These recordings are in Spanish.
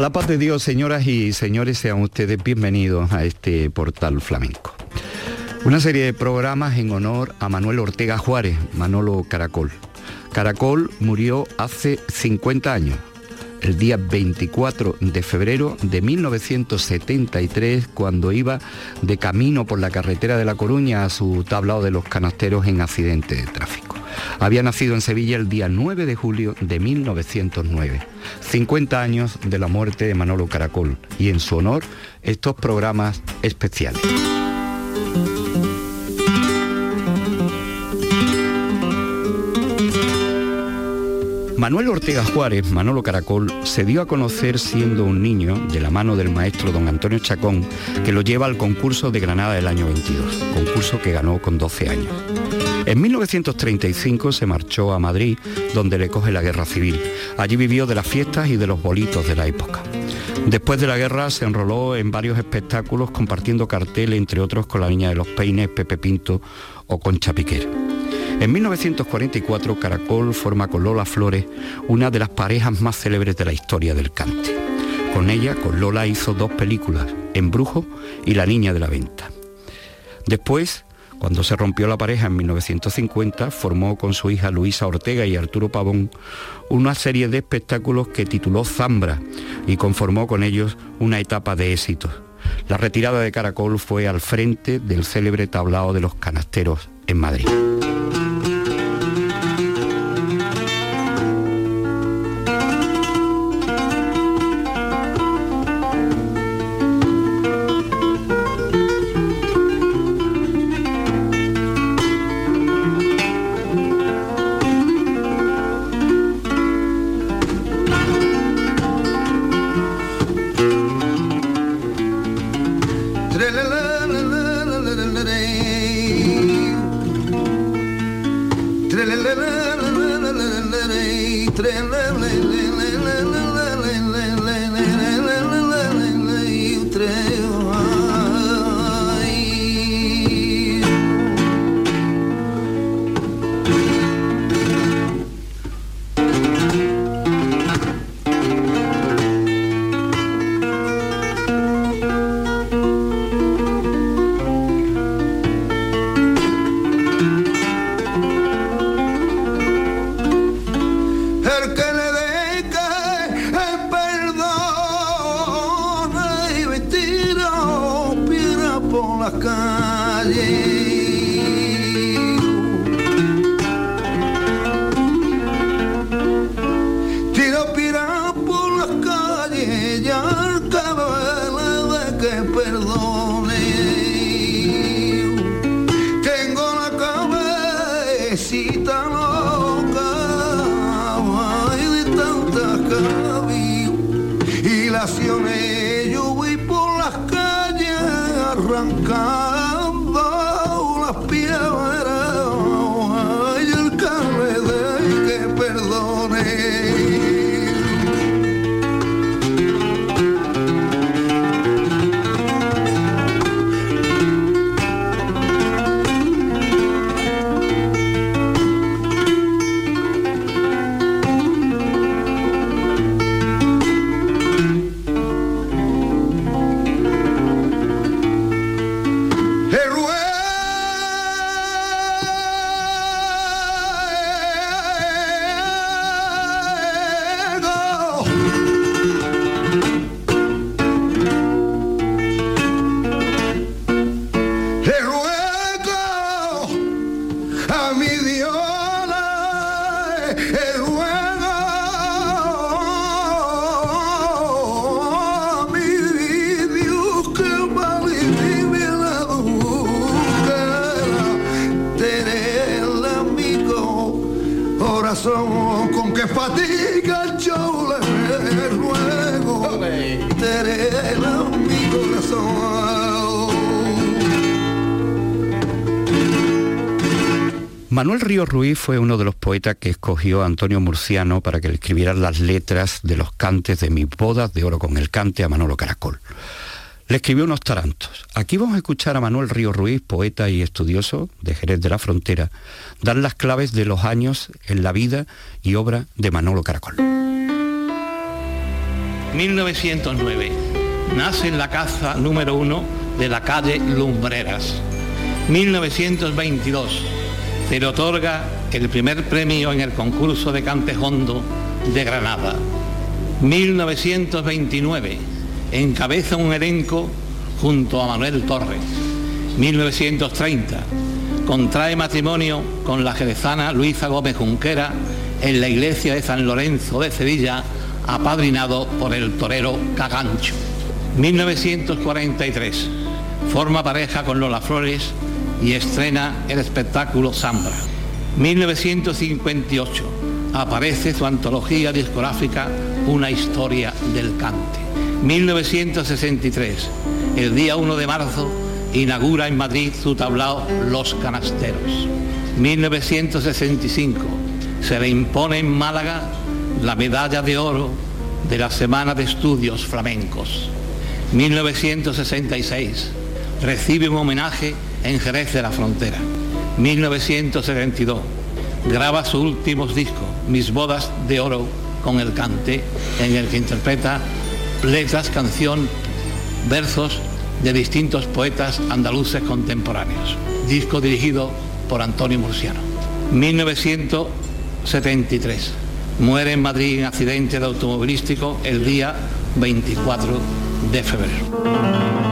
la paz de Dios, señoras y señores, sean ustedes bienvenidos a este portal flamenco. Una serie de programas en honor a Manuel Ortega Juárez, Manolo Caracol. Caracol murió hace 50 años, el día 24 de febrero de 1973, cuando iba de camino por la carretera de La Coruña a su tablao de los canasteros en accidente de tráfico. Había nacido en Sevilla el día 9 de julio de 1909. 50 años de la muerte de Manolo Caracol y en su honor estos programas especiales. Manuel Ortega Juárez, Manolo Caracol, se dio a conocer siendo un niño de la mano del maestro don Antonio Chacón, que lo lleva al concurso de Granada del año 22, concurso que ganó con 12 años. En 1935 se marchó a Madrid, donde le coge la guerra civil. Allí vivió de las fiestas y de los bolitos de la época. Después de la guerra se enroló en varios espectáculos compartiendo cartel, entre otros con la Niña de los Peines, Pepe Pinto o Concha Piquer. En 1944 Caracol forma con Lola Flores una de las parejas más célebres de la historia del cante. Con ella, con Lola hizo dos películas, Embrujo y La Niña de la Venta. Después, cuando se rompió la pareja en 1950, formó con su hija Luisa Ortega y Arturo Pavón una serie de espectáculos que tituló Zambra y conformó con ellos una etapa de éxitos. La retirada de Caracol fue al frente del célebre tablao de los canasteros en Madrid. por las calles. Manuel Río Ruiz fue uno de los poetas que escogió Antonio Murciano para que le escribiera las letras de los cantes de mis bodas de oro con el cante a Manolo Caracol. Le escribió unos tarantos. Aquí vamos a escuchar a Manuel Río Ruiz, poeta y estudioso de Jerez de la Frontera, dar las claves de los años en la vida y obra de Manolo Caracol. 1909. Nace en la caza número uno de la calle Lumbreras. 1922. Se le otorga el primer premio en el concurso de Cantejondo de Granada. 1929 encabeza un elenco junto a Manuel Torres. 1930, contrae matrimonio con la jerezana Luisa Gómez Junquera en la iglesia de San Lorenzo de Sevilla, apadrinado por el torero Cagancho. 1943, forma pareja con Lola Flores y estrena el espectáculo Zambra. 1958, aparece su antología discográfica Una historia del cante. 1963, el día 1 de marzo, inaugura en Madrid su tablao Los Canasteros. 1965, se le impone en Málaga la medalla de oro de la Semana de Estudios Flamencos. 1966, recibe un homenaje en Jerez de la Frontera. 1972, graba su último disco, Mis bodas de oro, con el cante, en el que interpreta letras, canción, versos de distintos poetas andaluces contemporáneos. Disco dirigido por Antonio Murciano. 1973. Muere en Madrid en accidente de automovilístico el día 24 de febrero.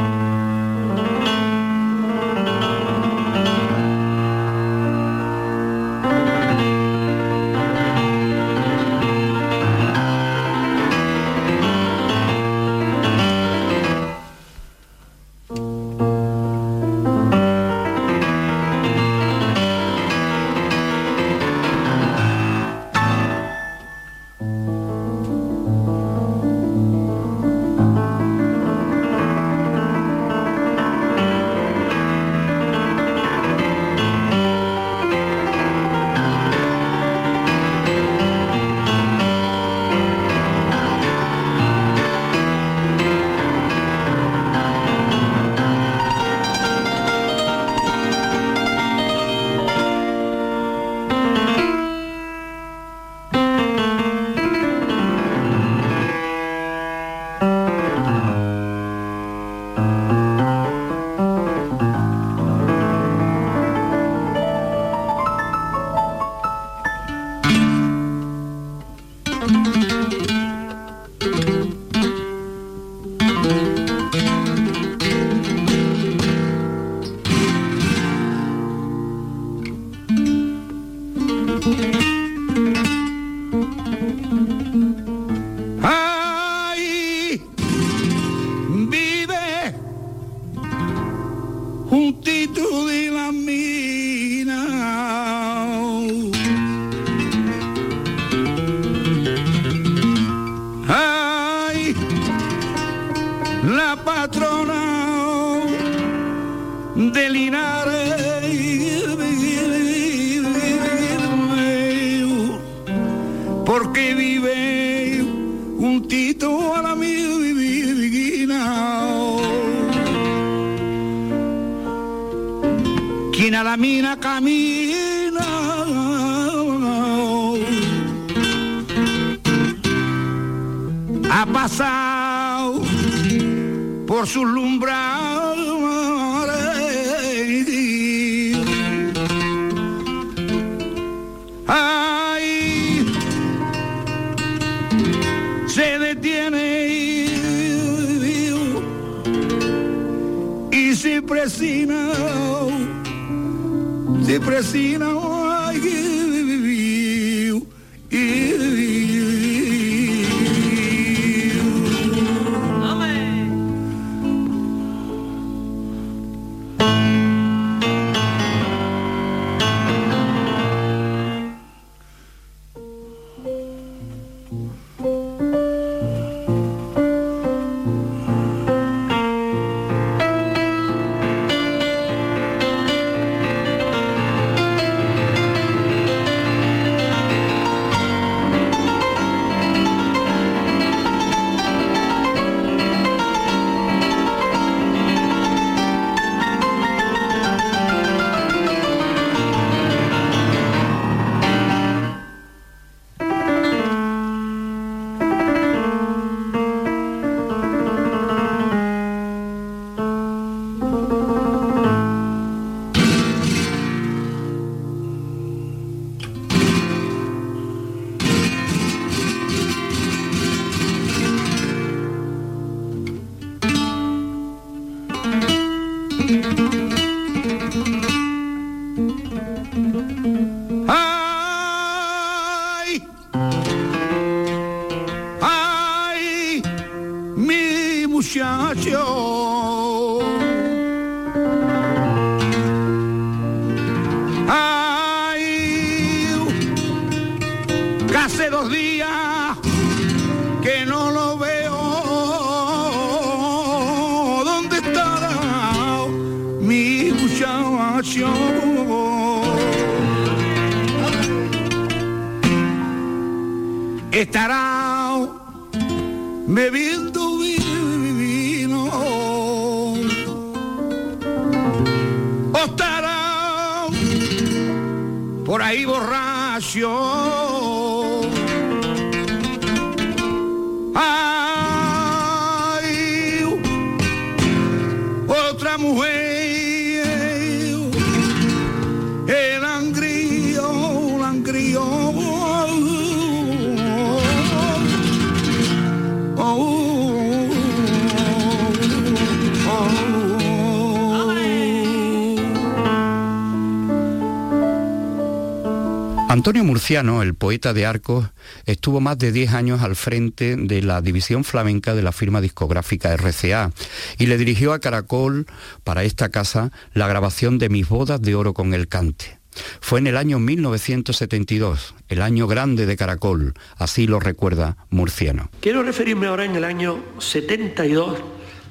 Antonio Murciano, el poeta de Arcos, estuvo más de 10 años al frente de la división flamenca de la firma discográfica RCA y le dirigió a Caracol para esta casa la grabación de Mis bodas de oro con el cante. Fue en el año 1972, el año grande de Caracol, así lo recuerda Murciano. Quiero referirme ahora en el año 72,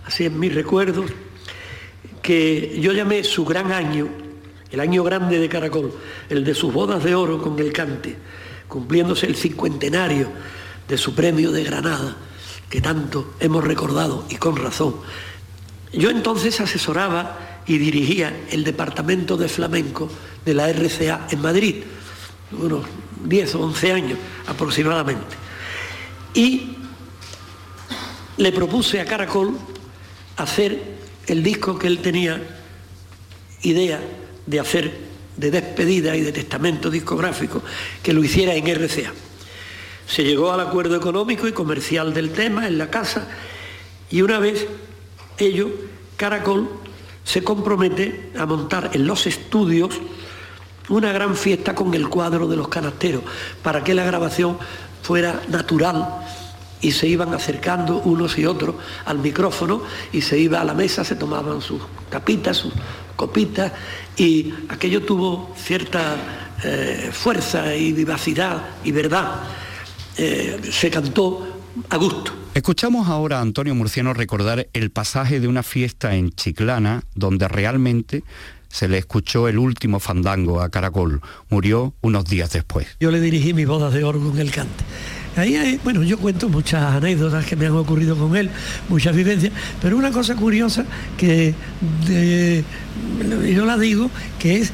así en mis recuerdos, que yo llamé su gran año, el año grande de Caracol, el de sus bodas de oro con el cante, cumpliéndose el cincuentenario de su premio de Granada, que tanto hemos recordado y con razón. Yo entonces asesoraba y dirigía el departamento de flamenco de la RCA en Madrid, unos 10 o 11 años aproximadamente. Y le propuse a Caracol hacer el disco que él tenía idea de hacer de despedida y de testamento discográfico, que lo hiciera en RCA. Se llegó al acuerdo económico y comercial del tema en la casa y una vez ello, Caracol se compromete a montar en los estudios una gran fiesta con el cuadro de los canasteros, para que la grabación fuera natural y se iban acercando unos y otros al micrófono y se iba a la mesa, se tomaban sus tapitas, sus copitas y aquello tuvo cierta eh, fuerza y vivacidad y verdad. Eh, se cantó a gusto. Escuchamos ahora a Antonio Murciano recordar el pasaje de una fiesta en Chiclana donde realmente se le escuchó el último fandango a Caracol. Murió unos días después. Yo le dirigí mis bodas de oro con el cante. Ahí hay, bueno, yo cuento muchas anécdotas que me han ocurrido con él, muchas vivencias, pero una cosa curiosa que yo la digo, que es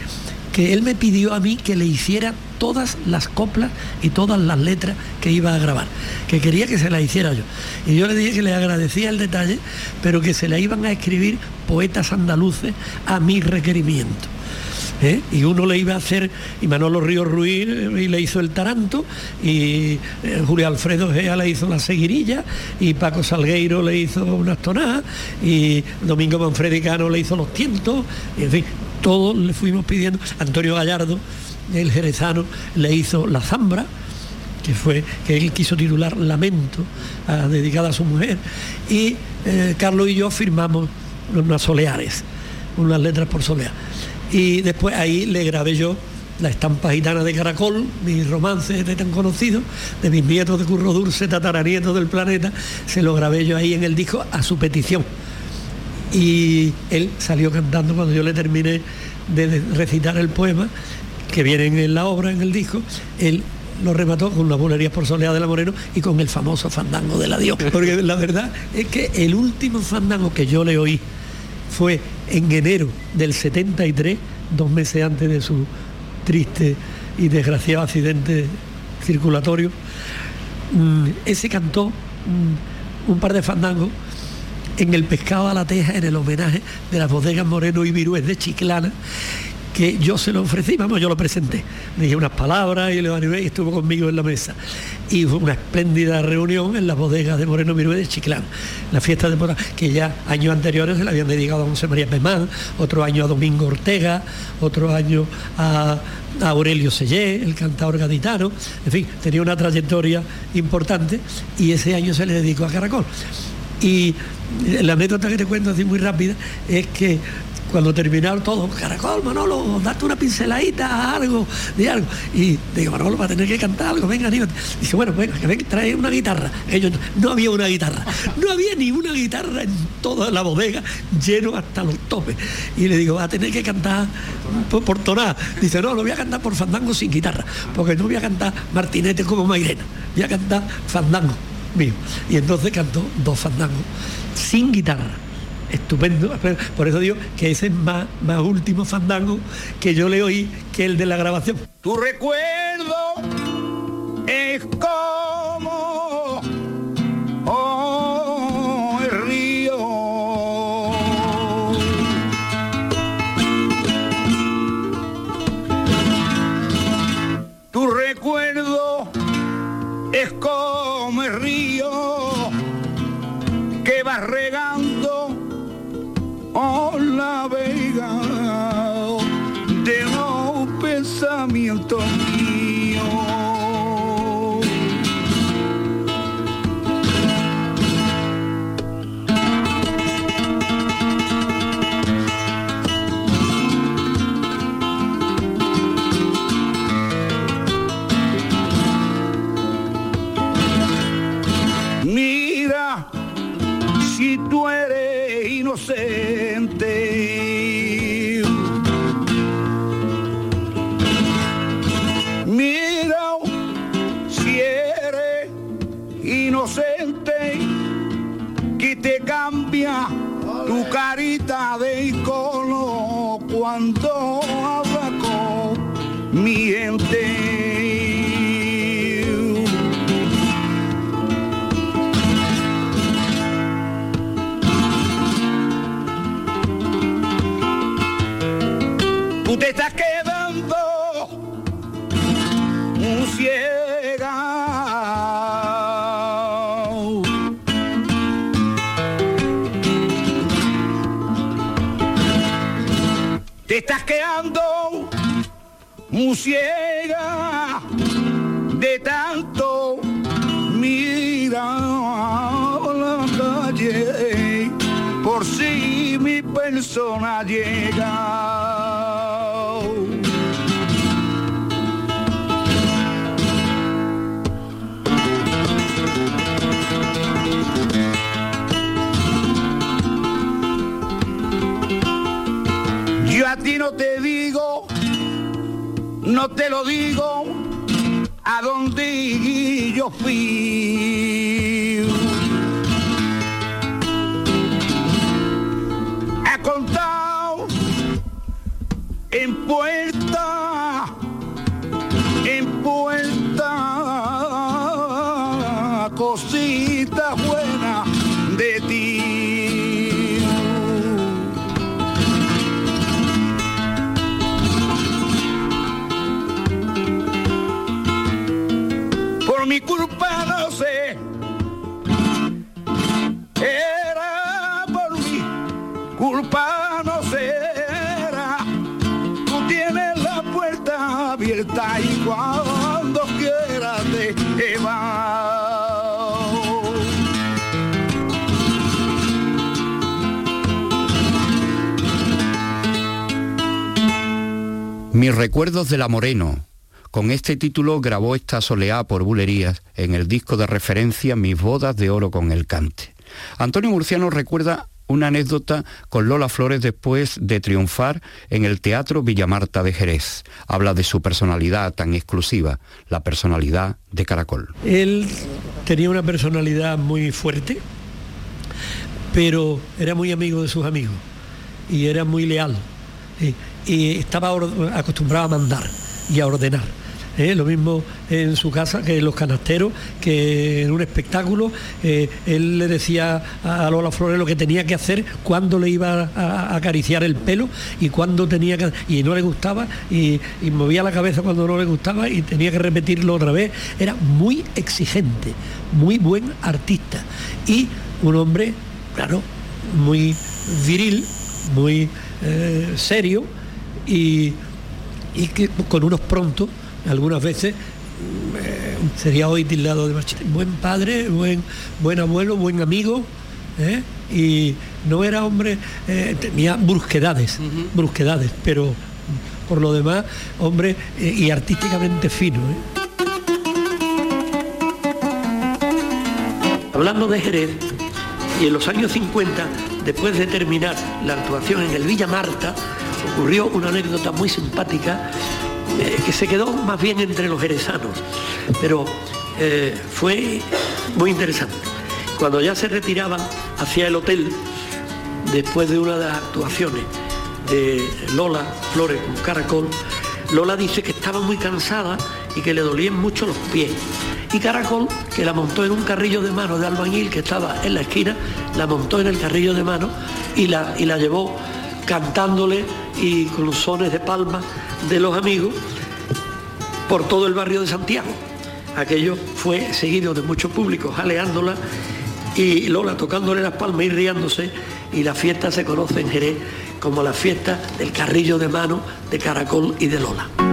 que él me pidió a mí que le hiciera todas las coplas y todas las letras que iba a grabar, que quería que se las hiciera yo. Y yo le dije que le agradecía el detalle, pero que se la iban a escribir poetas andaluces a mi requerimiento. ¿Eh? y uno le iba a hacer, y Manolo Ríos Ruiz eh, y le hizo el taranto, y eh, Julio Alfredo Gea le hizo la seguirilla, y Paco Salgueiro le hizo unas tonadas, y Domingo Manfredicano le hizo los tientos, y en fin, todos le fuimos pidiendo, Antonio Gallardo, el jerezano, le hizo la zambra, que fue que él quiso titular Lamento, ah, dedicada a su mujer, y Carlos y yo firmamos unas soleares, unas letras por solear. Y después ahí le grabé yo la estampa gitana de Caracol, mi romance de tan conocido, de mis nietos de Curro Dulce, tataranietos del planeta, se lo grabé yo ahí en el disco a su petición. Y él salió cantando cuando yo le terminé de recitar el poema, que viene en la obra, en el disco, él lo remató con una bulería por Soledad de la Moreno y con el famoso fandango del adiós. Porque la verdad es que el último fandango que yo le oí fue en enero del 73, dos meses antes de su triste y desgraciado accidente circulatorio. Mm, ese cantó mm, un par de fandangos en el pescado a la teja en el homenaje de las bodegas Moreno y Virués de Chiclana que yo se lo ofrecí, vamos, yo lo presenté. dije unas palabras y le animé y estuvo conmigo en la mesa. Y fue una espléndida reunión en la bodega de Moreno Mirué de Chiclán, la fiesta de boda, que ya años anteriores se le habían dedicado a José María Pemán, otro año a Domingo Ortega, otro año a, Aurelio Sellé, el cantador gaditano, en fin, tenía una trayectoria importante y ese año se le dedicó a Caracol. Y la anécdota que te cuento así muy rápida es que cuando terminaron todo, Caracol, Manolo, date una pinceladita algo, de algo. Y digo, Manolo, va a tener que cantar algo, venga, anímate. Dice, bueno, venga, que venga, trae una guitarra. Ellos, no había una guitarra, no había ni una guitarra en toda la bodega, lleno hasta los topes. Y le digo, va a tener que cantar por, por. Dice, no, lo voy a cantar por fandango sin guitarra, porque no voy a cantar martinete como Mairena, voy a cantar fandango mío. Y entonces cantó dos fandangos sin guitarra estupendo. Por eso digo que ese es más, más último fandango que yo le oí que el de la grabación. Tu recuerdo es como oh, el río. Tu recuerdo es como el río que va regando oh la vega de los pensamientos Yo a ti no te digo, no te lo digo, a dónde yo fui. He contado en puerta, en puerta, cositas buenas de ti. Mi culpa no sé, era por mi culpa no será. Tú tienes la puerta abierta y cuando quieras te vas. Mis recuerdos de la Moreno. Con este título grabó esta soleá por bulerías en el disco de referencia Mis bodas de oro con el cante. Antonio Murciano recuerda una anécdota con Lola Flores después de triunfar en el Teatro Villamarta de Jerez. Habla de su personalidad tan exclusiva, la personalidad de Caracol. Él tenía una personalidad muy fuerte, pero era muy amigo de sus amigos y era muy leal. Y, y estaba acostumbrado a mandar y a ordenar. ¿Eh? lo mismo en su casa que en los canasteros, que en un espectáculo. Eh, él le decía a Lola Flores lo que tenía que hacer, cuando le iba a, acariciar el pelo y cuando tenía que... y no le gustaba y, y movía la cabeza cuando no le gustaba y tenía que repetirlo otra vez. Era muy exigente, muy buen artista y un hombre, claro, muy viril, muy eh, serio y, y, que con unos prontos, algunas veces eh, sería hoy tildado de machista. Buen padre, buen, buen abuelo, buen amigo. ¿eh? Y no era hombre, tenía brusquedades, brusquedades, pero por lo demás, hombre y artísticamente fino. Hablando de Jerez, y en los años 50, después de terminar la actuación en el Villa Marta, ocurrió una anécdota muy simpática eh, que se quedó más bien entre los jerezanos, pero eh, fue muy interesante. Cuando ya se retiraban hacia el hotel, después de una de las actuaciones de Lola Flores con Caracol, Lola dice que estaba muy cansada y que le dolían mucho los pies y Caracol, que la montó en un carrillo de mano de albañil que estaba en la esquina, la montó en el carrillo de mano y la, y la llevó cantándole y con los sones de palma de los amigos por todo el barrio de Santiago. Aquello fue seguido de muchos públicos aleándola y Lola tocándole las palmas y riéndose y la fiesta se conoce en Jerez como la fiesta del carrillo de mano de Caracol y de Lola.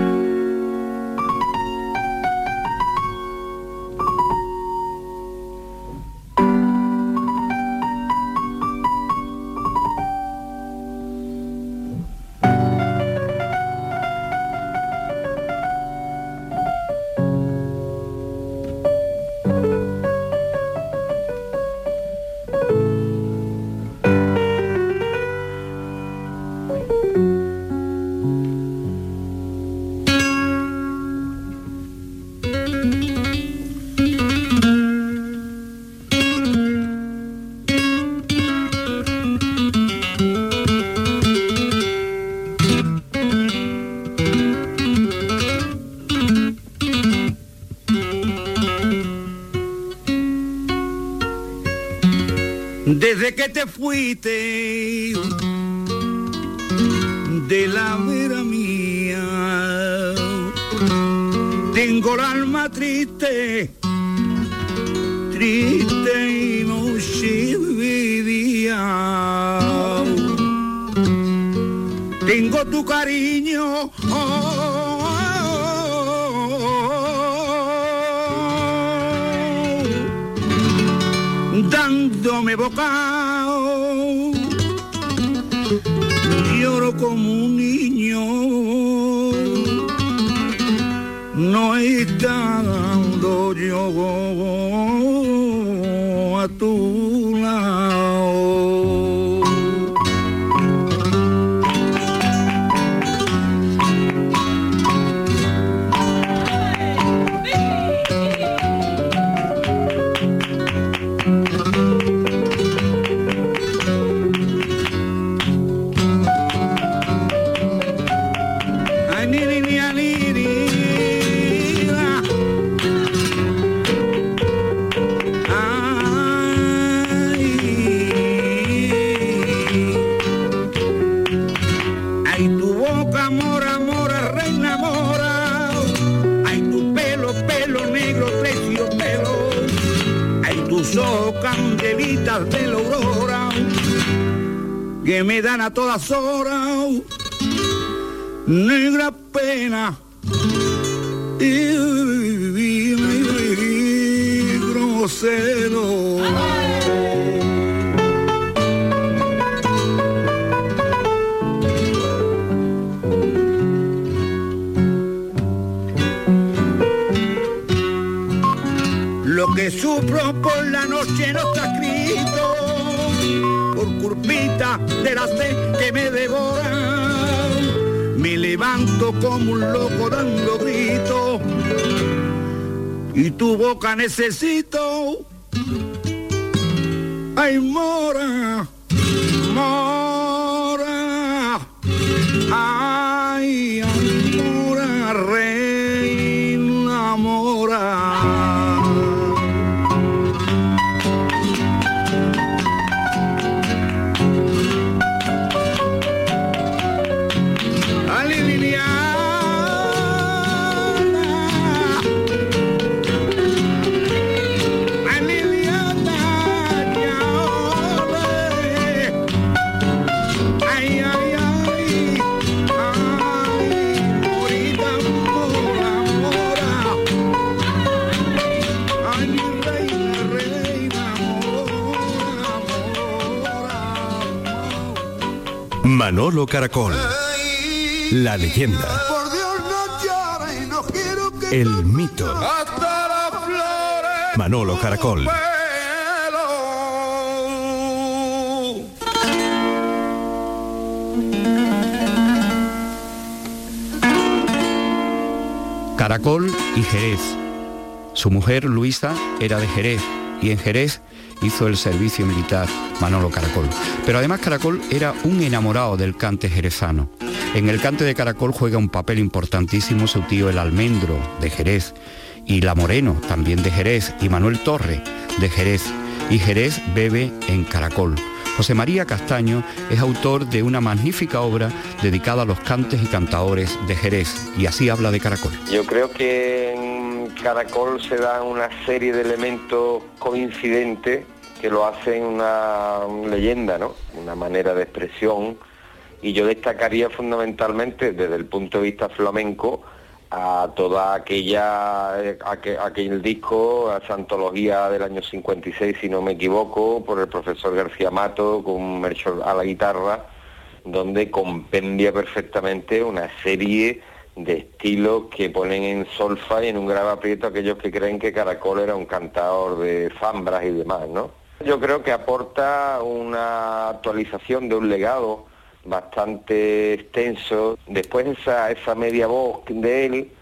Que te fuiste de la vera mía. Tengo el alma triste, triste y noche vivía. Tengo tu cariño. dándome boca horas necesito. Manolo Caracol. La leyenda. El mito. Manolo Caracol. Caracol y Jerez. Su mujer, Luisa, era de Jerez y en Jerez hizo el servicio militar Manolo Caracol. Pero además Caracol era un enamorado del cante jerezano. En el cante de Caracol juega un papel importantísimo su tío el Almendro de Jerez y la Moreno también de Jerez y Manuel Torre de Jerez. Y Jerez bebe en Caracol. José María Castaño es autor de una magnífica obra dedicada a los cantes y cantaores de Jerez y así habla de Caracol. Yo creo que Caracol se dan una serie de elementos coincidentes que lo hacen una leyenda, ¿no? Una manera de expresión y yo destacaría fundamentalmente desde el punto de vista flamenco a toda aquella aquel disco, a esa antología del año 56, si no me equivoco, por el profesor García Mato con Merchol a la guitarra, donde compendia perfectamente una serie de estilos que ponen en solfa y en un grave aprieto aquellos que creen que Caracol era un cantador de zambras y demás, ¿no? Yo creo que aporta una actualización de un legado bastante extenso. Después esa, esa media voz de él,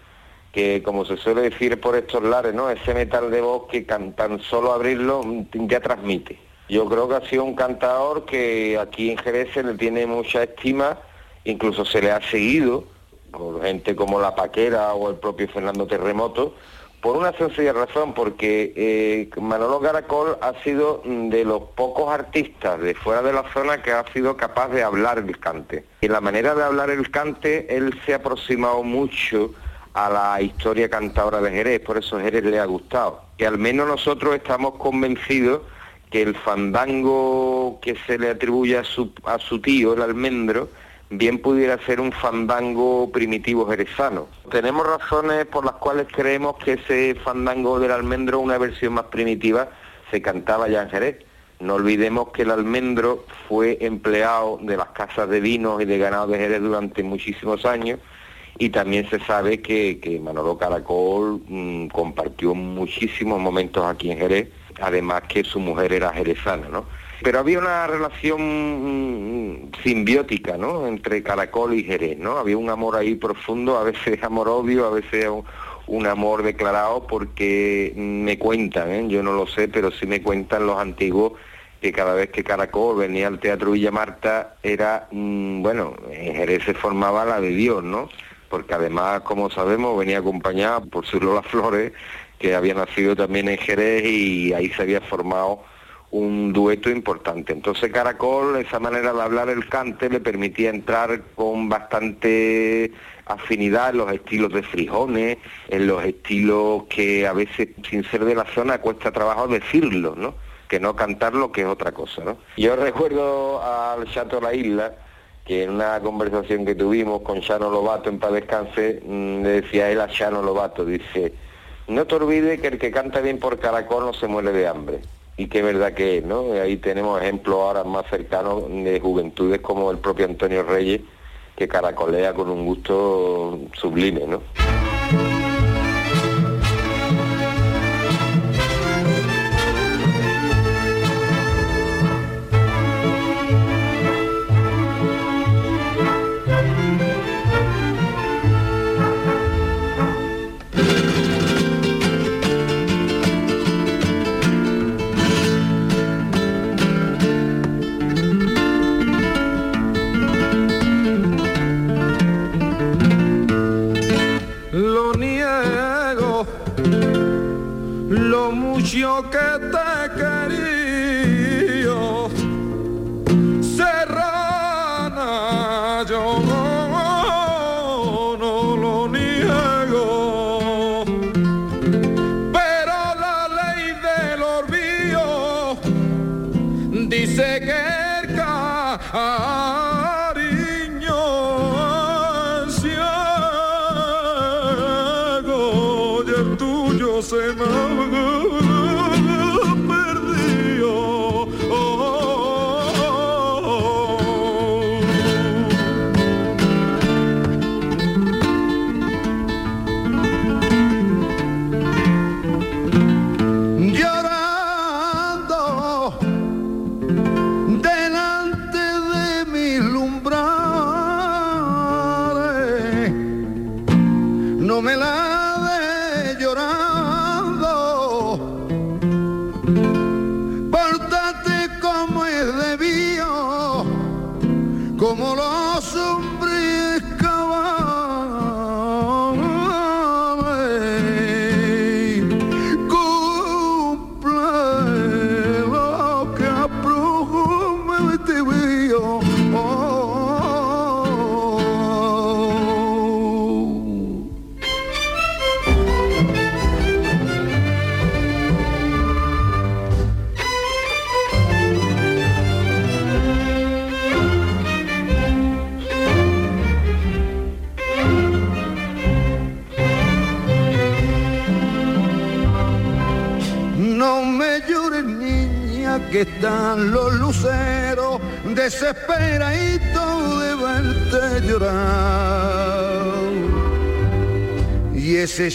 que como se suele decir por estos lares, ¿no? Ese metal de voz que tan solo abrirlo ya transmite. Yo creo que ha sido un cantador que aquí en Jerez se le tiene mucha estima, incluso se le ha seguido por gente como La Paquera o el propio Fernando Terremoto, por una sencilla razón, porque eh, Manolo Caracol ha sido de los pocos artistas de fuera de la zona que ha sido capaz de hablar el cante. Y la manera de hablar el cante, él se ha aproximado mucho a la historia cantadora de Jerez, por eso Jerez le ha gustado. Y al menos nosotros estamos convencidos que el fandango que se le atribuye a su, a su tío, el almendro, bien pudiera ser un fandango primitivo jerezano. Tenemos razones por las cuales creemos que ese fandango del almendro, una versión más primitiva, se cantaba ya en Jerez. No olvidemos que el almendro fue empleado de las casas de vinos y de ganado de Jerez durante muchísimos años y también se sabe que, Manolo Caracol mm, compartió muchísimos momentos aquí en Jerez, además que su mujer era jerezana, ¿no? Pero había una relación mm, simbiótica, ¿no? Entre Caracol y Jerez, ¿no? Había un amor ahí profundo, a veces amor obvio, a veces un, amor declarado, porque me cuentan, ¿eh? yo no lo sé, pero sí me cuentan los antiguos que cada vez que Caracol venía al Teatro Villa Marta era, mm, bueno, en Jerez se formaba la de Dios, ¿no? Porque además, como sabemos, venía acompañada por su Lola Flores, que había nacido también en Jerez y ahí se había formado un dueto importante. Entonces Caracol, esa manera de hablar el cante, le permitía entrar con bastante afinidad en los estilos de frijones, en los estilos que a veces, sin ser de la zona, cuesta trabajo decirlo, ¿no? Que no cantarlo, que es otra cosa, ¿no? Yo recuerdo al Chato La Isla, que en una conversación que tuvimos con Chano Lobato en Paz Descanse, mm, le decía él a Chano Lobato, dice, no te olvides que el que canta bien por Caracol no se muere de hambre y qué verdad que es, ¿no? Ahí tenemos ejemplos ahora más cercanos de juventudes como el propio Antonio Reyes, que caracolea con un gusto sublime, ¿no? que te quería. Serrana, yo no, lo niego. Pero la ley del olvido dice que el se me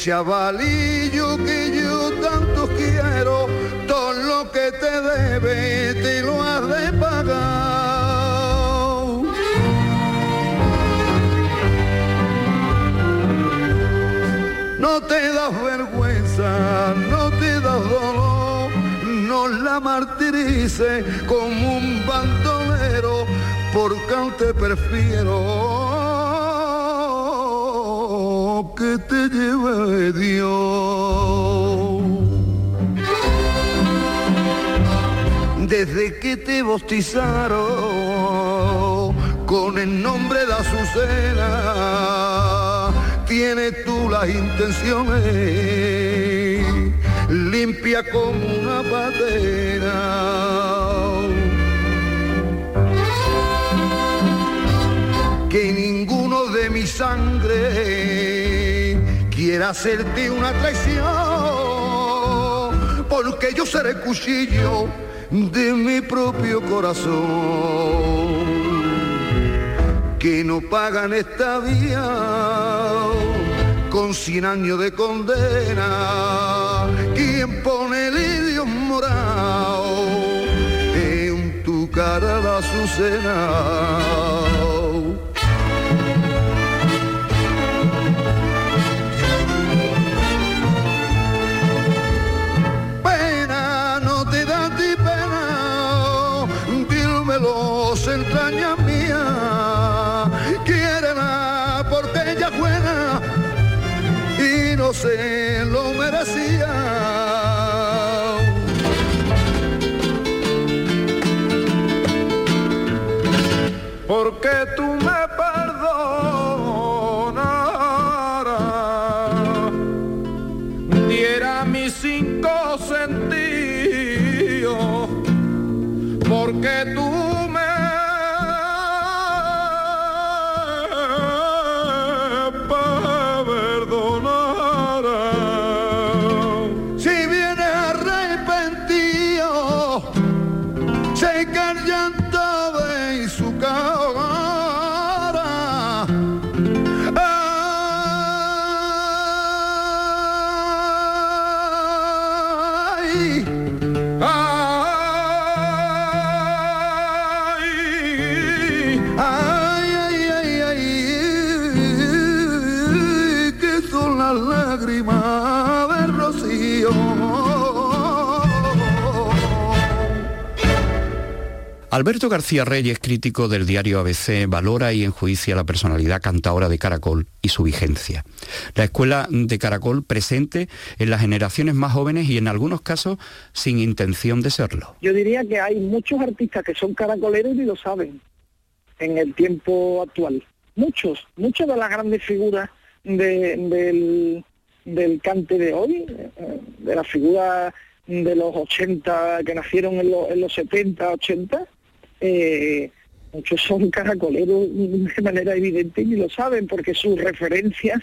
chavalillo que yo tanto quiero, todo lo que te debe te lo has de pagar. No te das vergüenza, no te das dolor, no la martirices como un bandolero, porque aún te prefiero que te lleve Dios. Desde que te bautizaron con el nombre de Azucena, tienes tú las intenciones limpia como una patena. Que ninguno de mi sangre quiera hacerte una traición, porque yo seré cuchillo de mi propio corazón que no pagan esta vía con cien años de condena. Quien pone el idioma morado en tu cara la azucena. Y Alberto García Reyes, crítico del diario ABC, valora y enjuicia la personalidad cantaora de Caracol y su vigencia. La escuela de Caracol presente en las generaciones más jóvenes y en algunos casos sin intención de serlo. Yo diría que hay muchos artistas que son caracoleros y lo saben en el tiempo actual. Muchos, muchas de las grandes figuras de- del, del cante de hoy, eh, de las figuras de los 80, que nacieron en los 70, 80, eh, muchos son caracoleros de manera evidente y lo saben porque sus referencias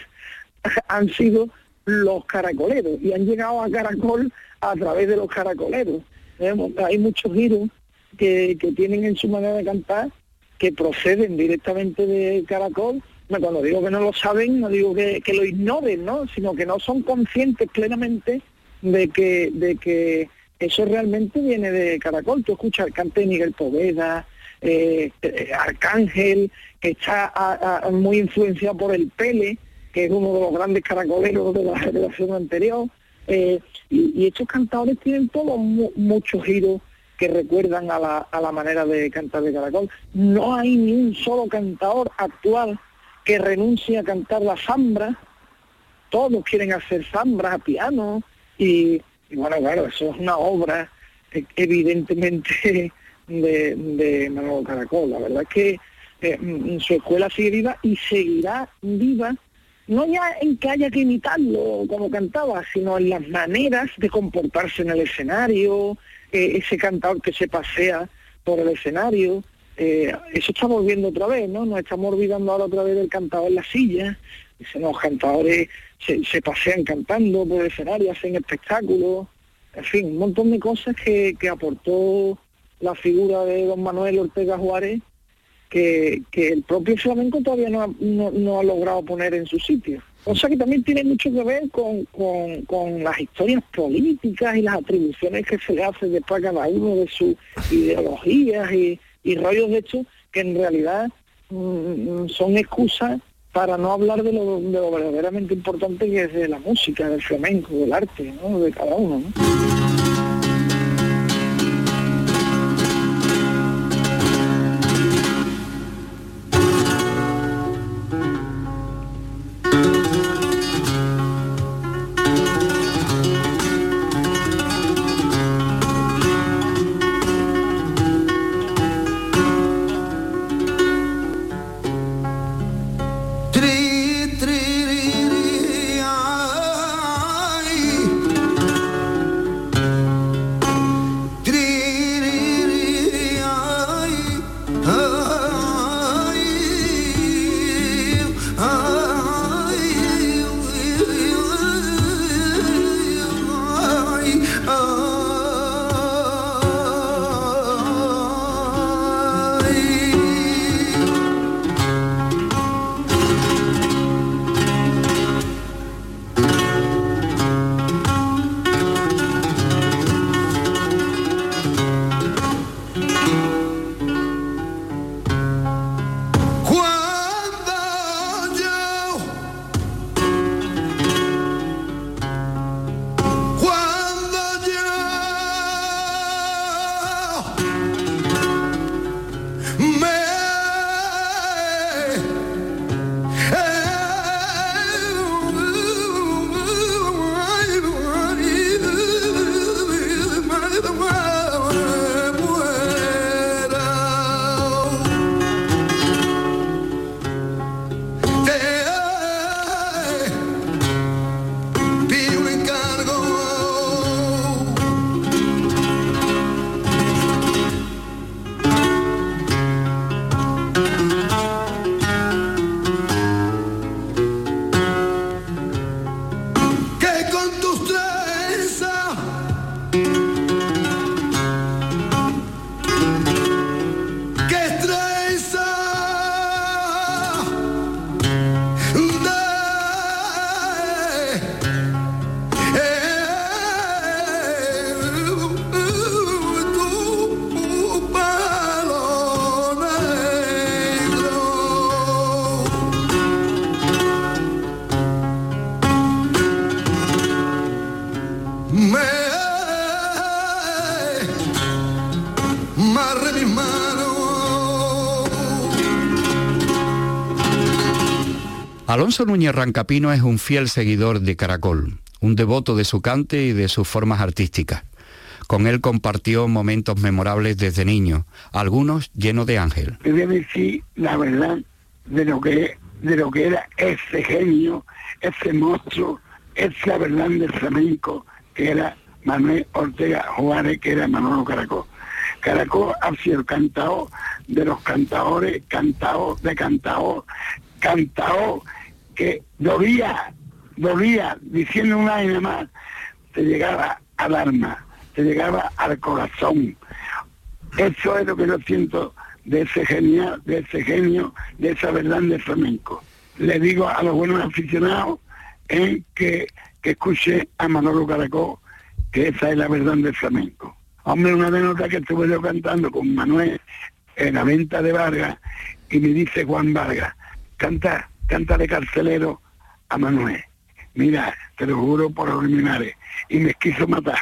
han sido los caracoleros y han llegado a Caracol a través de los caracoleros. Eh, Hay muchos giros que, que tienen en su manera de cantar que proceden directamente de Caracol. Cuando digo que no lo saben, no digo que, que lo ignoren, ¿no? sino que no son conscientes plenamente de que, de que eso realmente viene de Caracol. Tú escuchas el cante Miguel Poveda, eh, eh, Arcángel, que está muy influenciado por el Pele, que es uno de los grandes caracoleros de la generación anterior. Eh, y, estos cantadores tienen todos muchos giros que recuerdan a la, a la manera de cantar de caracol. No hay ni un solo cantador actual que renuncie a cantar la zambra. Todos quieren hacer zambras a piano y, bueno, claro, eso es una obra e, evidentemente de, de Manolo Caracol. La verdad es que eh, su escuela sigue viva y seguirá viva no ya en que haya que imitarlo como cantaba, sino en las maneras de comportarse en el escenario, eh, ese cantador que se pasea por el escenario, eh, eso está volviendo otra vez, ¿no? Nos estamos olvidando ahora otra vez del cantador en la silla, los cantadores se, pasean cantando por el escenario, hacen espectáculos, en fin, un montón de cosas que, que aportó la figura de don Manuel Ortega Juárez que, el propio flamenco todavía no ha, logrado poner en su sitio. O sea que también tiene mucho que ver con, las historias políticas y las atribuciones que se le hace después a cada uno de sus ideologías y, rollos de hecho que en realidad mm, son excusas para no hablar de lo, de lo, verdaderamente importante que es de la música, del flamenco, del arte, ¿no? de cada uno. ¿no? Alonso Núñez Rancapino es un fiel seguidor de Caracol, un devoto de su cante y de sus formas artísticas. Con él compartió momentos memorables desde niño, algunos llenos de ángel. Voy a decir la verdad de lo que, de lo que era ese genio, ese monstruo, esa verdad del flamenco que era Manuel Ortega Juárez, que era Manolo Caracol. Caracol ha sido el cantador de los cantadores, cantador de cantador, cantador que dolía, dolía, diciendo y nada más, te llegaba al alma, te llegaba al corazón. Eso es lo que yo siento de ese genial, de ese genio, de esa verdad de flamenco. Le digo a los buenos aficionados en que, que escuche a Manolo Caracol, que esa es la verdad del flamenco. Hombre, una nota que estuve yo cantando con Manuel en la venta de Vargas y me dice Juan Vargas, canta, canta de carcelero a Manuel. Mira, te lo juro por los criminales. Y me quiso matar.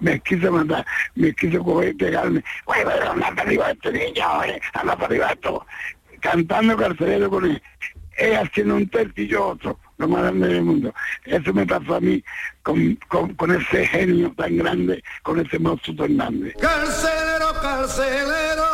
Me quiso matar. Me quiso coger y pegarme. Oye, pero anda arriba este niño, para arriba. Cantando carcelero con él. Él haciendo un tercio y yo otro, lo más grande del mundo. Eso me pasó a mí con, con, con ese genio tan grande, con ese monstruo tan grande. Carcelero. Carcelero,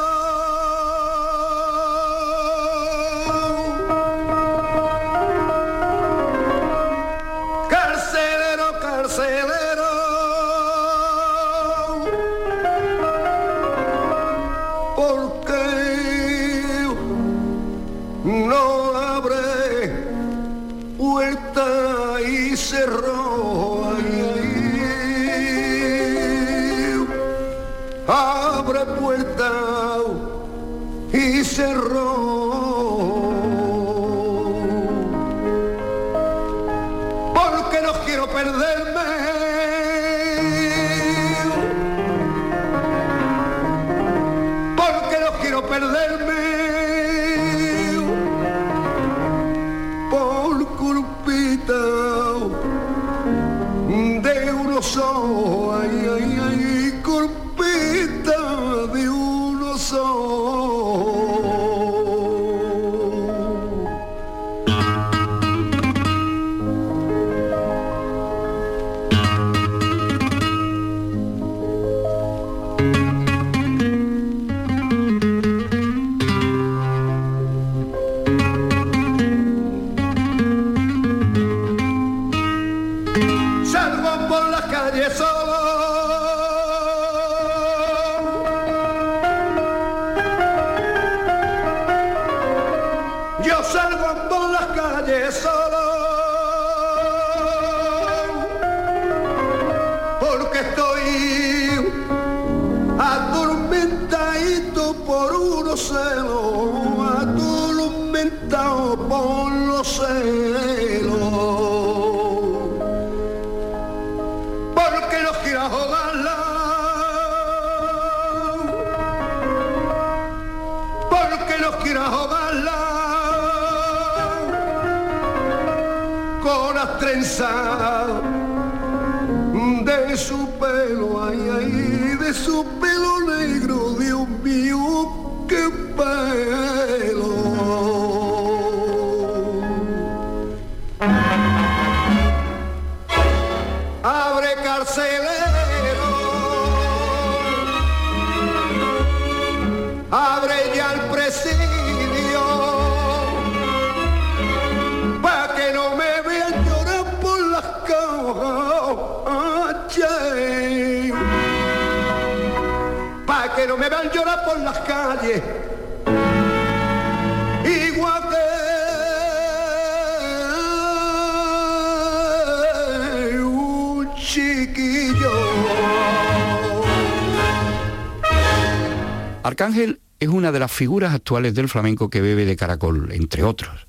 Arcángel es una de las figuras actuales del flamenco que bebe de caracol, entre otros.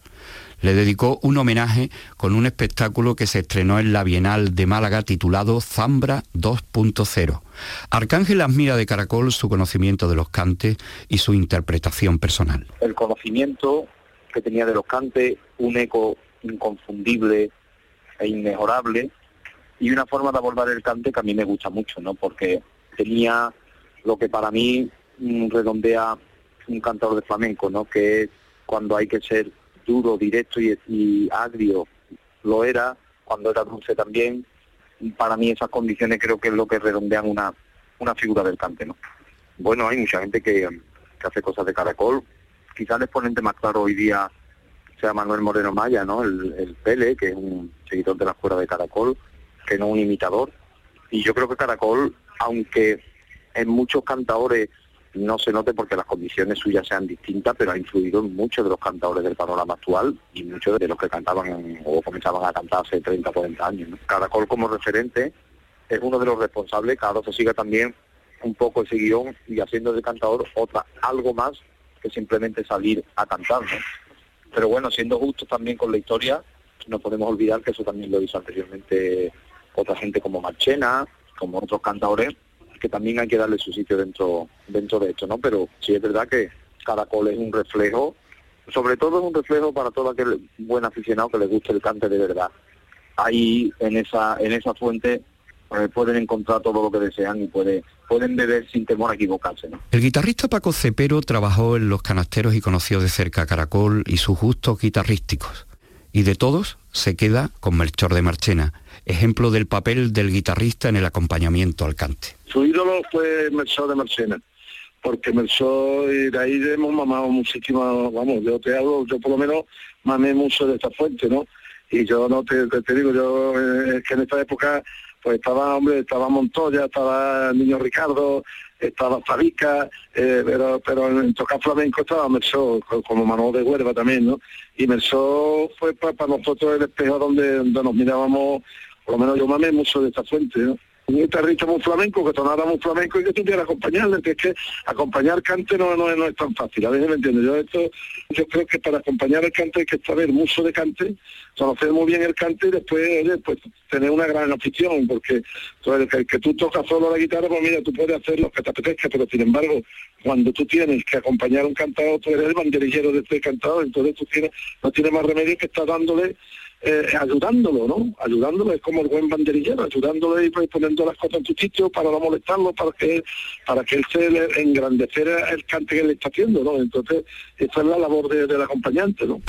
Le dedicó un homenaje con un espectáculo que se estrenó en la Bienal de Málaga titulado Zambra 2.0. Arcángel admira de caracol su conocimiento de los cantes y su interpretación personal. el conocimiento que tenía de los cantes, un eco inconfundible e inmejorable y una forma de abordar el cante que a mí me gusta mucho, ¿no? Porque tenía lo que para mí redondea un cantador de flamenco, ¿no? Que cuando hay que ser duro, directo y, y agrio, lo era, cuando era dulce también. Para mí esas condiciones creo que es lo que redondean una, una figura del cante, ¿no? Bueno, hay mucha gente que, que hace cosas de caracol. Quizás el exponente más claro hoy día sea Manuel Moreno Maya, ¿no? El, el Pele, que es un seguidor de la escuela de caracol, que no un imitador. Y yo creo que caracol, aunque en muchos cantadores no se note porque las condiciones suyas sean distintas, pero ha influido en muchos de los cantadores del panorama actual y muchos de los que cantaban o comenzaban a cantar hace 30 o 40 años. Caracol como referente es uno de los responsables que ahora se siga también un poco ese guion y haciendo de cantador otra algo más que simplemente salir a cantar. ¿no? Pero bueno, siendo justos también con la historia, no podemos olvidar que eso también lo hizo anteriormente otra gente como Marchena, como otros cantadores, que también hay que darle su sitio dentro dentro de esto, ¿no? Pero sí es verdad que Caracol es un reflejo sobre todo es un reflejo para todo aquel buen aficionado que le guste el cante de verdad. Ahí en esa, en esa fuente eh, pueden encontrar todo lo que desean y puede, pueden beber sin temor a equivocarse. El guitarrista Paco Cepero trabajó en Los Canasteros y conoció de cerca Caracol y sus gustos guitarrísticos. Y de todos se queda con Melchor de Marchena, ejemplo del papel del guitarrista en el acompañamiento al cante. Su ídolo fue Melchor de Marchena, porque Melchor, y de ahí hemos mamado muchísimo, vamos, yo te hablo, yo por lo menos mamé mucho de esta fuente, ¿no? Y yo no te, digo, yo eh, es que en esta época pues estaba, hombre, estaba Montoya, estaba niño Ricardo, estaba Fabica, eh, pero, pero en tocar flamenco estaba Mersó, como Manuel de Huerva también, ¿no? Y Mersó fue para, nosotros el espejo donde, donde nos mirábamos, por lo menos yo mamé mucho de esta fuente. Un guitarrista muy flamenco, que tonara muy flamenco y que tuviera acompañarle, que es que acompañar cante no, no, no es tan fácil, a veces me entiendo, yo esto, yo creo que para acompañar el cante hay que saber mucho de cante, conocer muy bien el cante y después, pues tener una gran afición, porque el que, que, tú tocas solo la guitarra, pues mira, tú puedes hacer lo que te apetezca, pero sin embargo, cuando tú tienes que acompañar a un cantador, tú eres el banderillero de este cantador, entonces tú tienes, no tienes más remedio que estar dándole eh, ayudándolo, ¿no? Ayudándolo es como el buen banderillero, ayudándolo y poniendo las cosas en su sitio para no molestarlo, para que para que él se engrandecer el cante que le está haciendo, ¿no? Entonces, esa es la labor de, del acompañante, ¿no?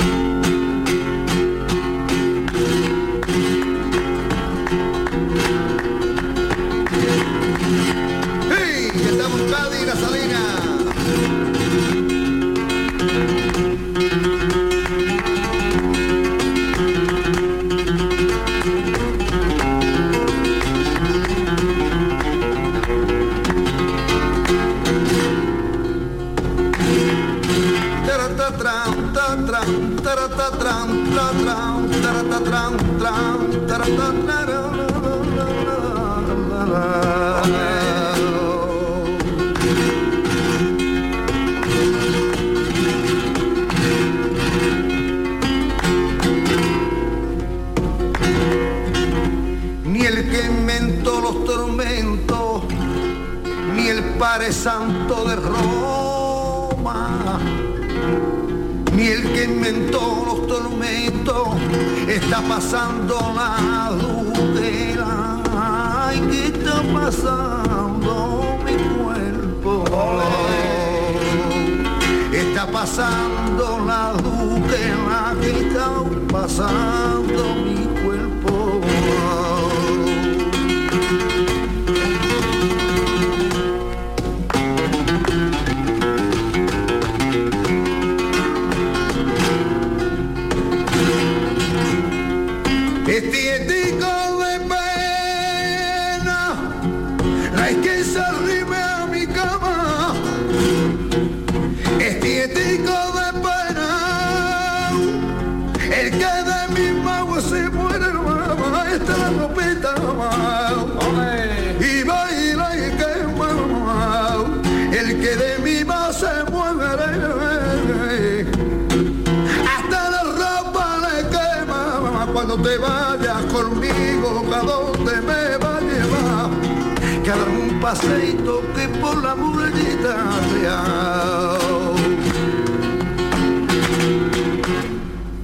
Pasando la dudera, ¿qué está pasando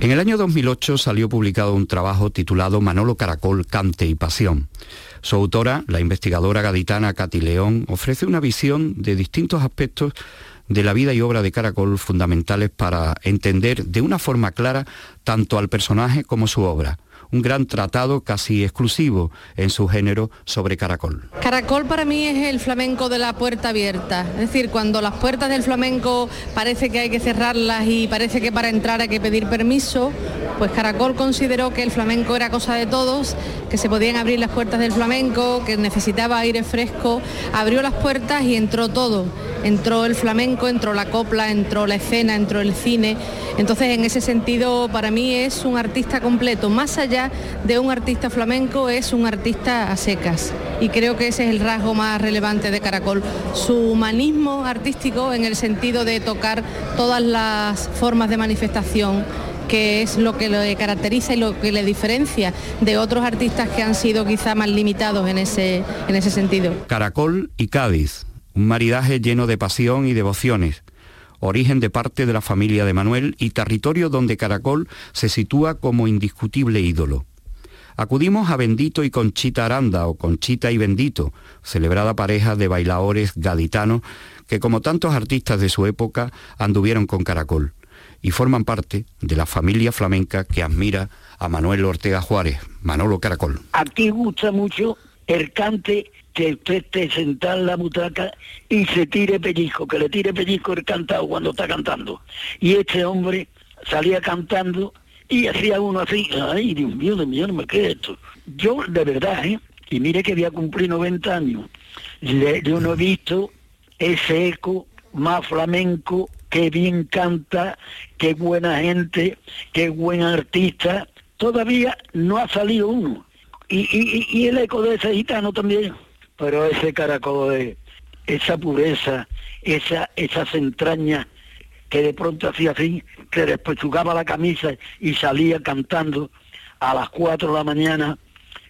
En el año 2008 salió publicado un trabajo titulado Manolo Caracol, Cante y Pasión. Su autora, la investigadora gaditana Katy León, ofrece una visión de distintos aspectos de la vida y obra de Caracol fundamentales para entender de una forma clara tanto al personaje como su obra un gran tratado casi exclusivo en su género sobre Caracol. Caracol para mí es el flamenco de la puerta abierta, es decir, cuando las puertas del flamenco parece que hay que cerrarlas y parece que para entrar hay que pedir permiso, pues Caracol consideró que el flamenco era cosa de todos, que se podían abrir las puertas del flamenco, que necesitaba aire fresco, abrió las puertas y entró todo. Entró el flamenco, entró la copla, entró la escena, entró el cine. Entonces, en ese sentido, para mí es un artista completo. Más allá de un artista flamenco, es un artista a secas. Y creo que ese es el rasgo más relevante de Caracol. Su humanismo artístico en el sentido de tocar todas las formas de manifestación que es lo que le caracteriza y lo que le diferencia de otros artistas que han sido quizá más limitados en ese, en ese sentido. Caracol y Cádiz, un maridaje lleno de pasión y devociones, origen de parte de la familia de Manuel y territorio donde Caracol se sitúa como indiscutible ídolo. Acudimos a Bendito y Conchita Aranda o Conchita y Bendito, celebrada pareja de bailadores gaditanos que como tantos artistas de su época anduvieron con Caracol y forman parte de la familia flamenca que admira a Manuel Ortega Juárez, Manolo Caracol. Aquí gusta mucho el cante que usted esté sentado en la butaca y se tire pellizco, que le tire pellizco el cantado cuando está cantando. Y este hombre salía cantando y hacía uno así, ay Dios mío, de mío, no me queda esto. Yo de verdad, ¿eh? y mire que voy a cumplir 90 años, yo no he visto ese eco más flamenco, que bien canta, qué buena gente, qué buen artista. Todavía no ha salido uno. Y, y, el eco de ese gitano también. Pero ese caracol, esa pureza, esa, esas entrañas que de pronto hacía así, que después jugaba la camisa y salía cantando a las 4 de la mañana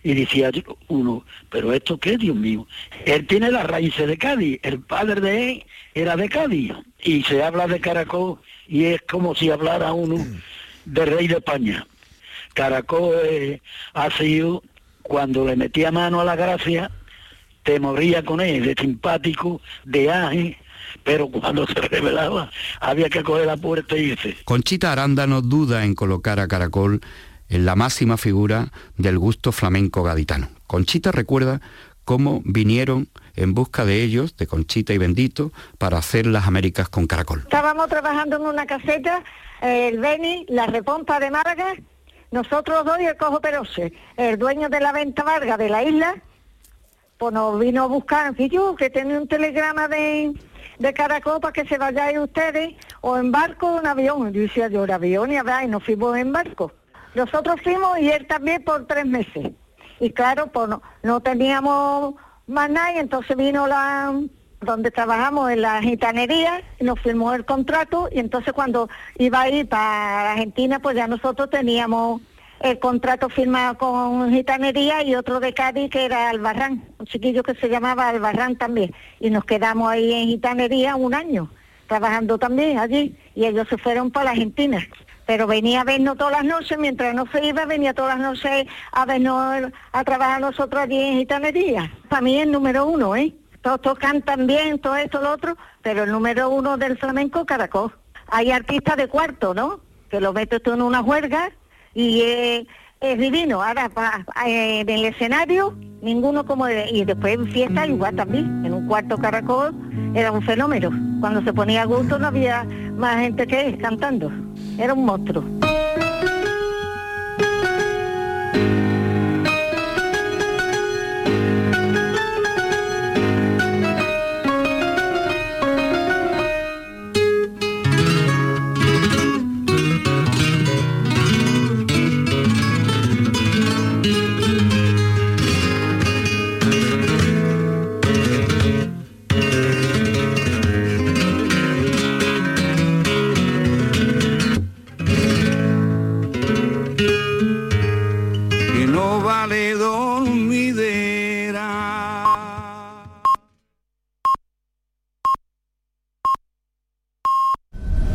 y decía uno, pero esto qué, Dios mío. Él tiene las raíces de Cádiz, el padre de él era de Cádiz y se habla de Caracol y es como si hablara uno de rey de España. Caracol eh, ha sido, cuando le metía mano a la gracia, te moría con él, de simpático, de ángel, pero cuando se revelaba había que coger la puerta y irse. Conchita Aranda no duda en colocar a Caracol en la máxima figura del gusto flamenco gaditano. Conchita recuerda cómo vinieron en busca de ellos, de Conchita y Bendito, para hacer las Américas con Caracol. Estábamos trabajando en una caseta, el Beni, la Repompa de Málaga, nosotros dos y el Cojo Perose, el dueño de la venta Varga de la isla, pues nos vino a buscar, y yo que tenía un telegrama de, de Caracol para que se vayáis ustedes, o en barco o en avión. Yo decía yo, en avión y, y nos fuimos en barco. Nosotros fuimos y él también por tres meses. Y claro, pues no, teníamos más nada y entonces vino la donde trabajamos en la gitanería, nos firmó el contrato y entonces cuando iba a ir para Argentina, pues ya nosotros teníamos el contrato firmado con gitanería y otro de Cádiz que era Albarrán, un chiquillo que se llamaba Albarrán también. Y nos quedamos ahí en gitanería un año, trabajando también allí, y ellos se fueron para la Argentina pero venía a vernos todas las noches, mientras no se iba, venía todas las noches a vernos, a trabajar nosotros allí en gitanería. Para mí es número uno, ¿eh? Todos, cantan bien, todo esto, lo otro, pero el número uno del flamenco, Caracol. Hay artistas de cuarto, ¿no? Que lo metes tú en una juerga y es, divino. Ahora, en el escenario, ninguno como... y después en fiesta igual también. En un cuarto Caracol era un fenómeno. Cuando se ponía a gusto no había más gente que él cantando. Era un monstruo.